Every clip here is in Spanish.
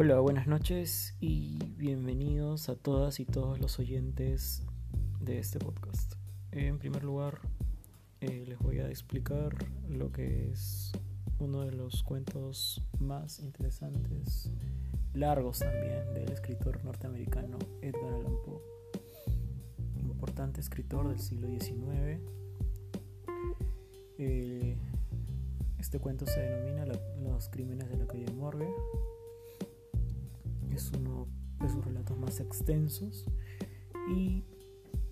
Hola, buenas noches y bienvenidos a todas y todos los oyentes de este podcast. En primer lugar, eh, les voy a explicar lo que es uno de los cuentos más interesantes, largos también, del escritor norteamericano Edgar Allan Poe, importante escritor del siglo XIX. Eh, este cuento se denomina Los crímenes de la calle Morgue es uno de sus relatos más extensos y,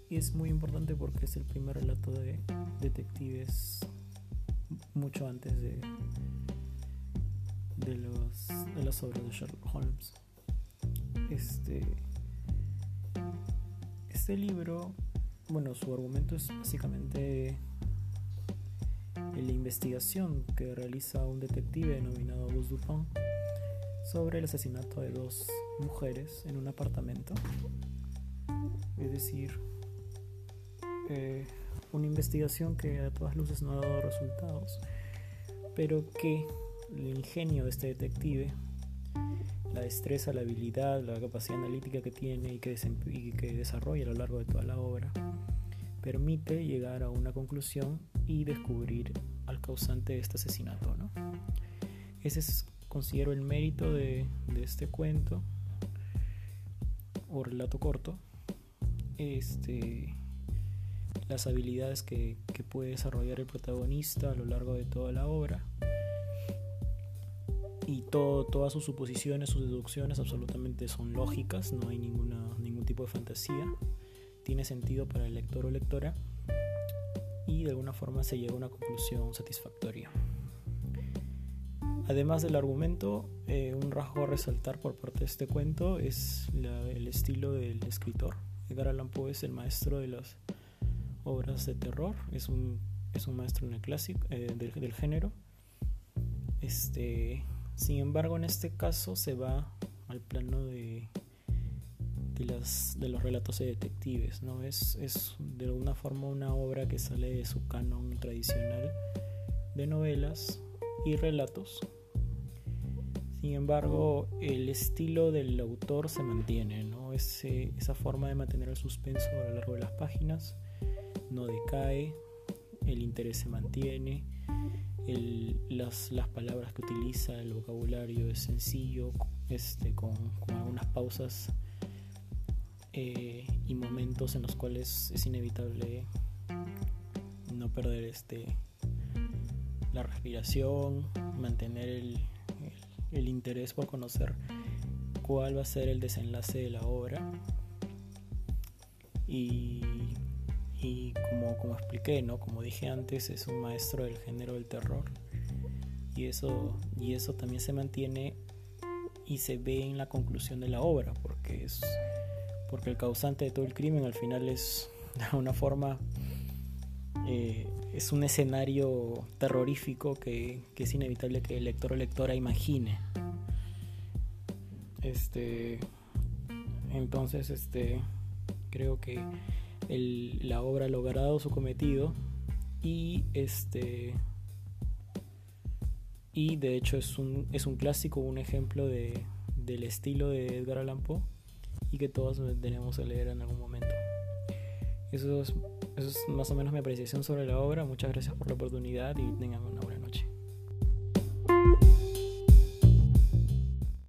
es muy importante porque es el primer relato de detectives mucho antes de, de, los, de las obras de Sherlock Holmes. Este, este libro, bueno, su argumento es básicamente la investigación que realiza un detective denominado Auguste Dupin sobre el asesinato de dos mujeres en un apartamento. Es decir, eh, una investigación que a todas luces no ha dado resultados, pero que el ingenio de este detective, la destreza, la habilidad, la capacidad analítica que tiene y que, y que desarrolla a lo largo de toda la obra, permite llegar a una conclusión y descubrir al causante de este asesinato. ¿no? Ese es considero el mérito de, este cuento o relato corto este, las habilidades que, puede desarrollar el protagonista a lo largo de toda la obra y todo, todas sus suposiciones, sus deducciones absolutamente son lógicas, no hay ninguna, ningún tipo de fantasía, tiene sentido para el lector o lectora y de alguna forma se llega a una conclusión satisfactoria. Además del argumento, eh, un rasgo a resaltar por parte de este cuento es el estilo del escritor. Edgar Allan Poe es el maestro de las obras de terror, es un, es un maestro en el clásico, eh, del, género. Este, sin embargo, en este caso se va al plano de, de, las, de los relatos de detectives. ¿no? Es, es de alguna forma una obra que sale de su canon tradicional de novelas y relatos sin embargo, el estilo del autor se mantiene, ¿no? esa forma de mantener el suspenso a lo largo de las páginas no decae, el interés se mantiene, las, palabras que utiliza, el vocabulario es sencillo, este, con, algunas pausas eh, y momentos en los cuales es inevitable no perder este, la respiración, mantener el, el interés por conocer cuál va a ser el desenlace de la obra. Y, como, como expliqué, ¿no? como dije antes, es un maestro del género del terror. Y eso, y eso también se mantiene y se ve en la conclusión de la obra, porque es porque el causante de todo el crimen al final es de alguna forma eh, es un escenario terrorífico que, es inevitable que el lector o lectora imagine. Este, entonces, este, creo que la obra ha logrado su cometido y este y de hecho es un, es un clásico, un ejemplo de, del estilo de Edgar Allan Poe y que todos tenemos que leer en algún momento. Eso es, eso es más o menos mi apreciación sobre la obra. Muchas gracias por la oportunidad y tengan una buena noche.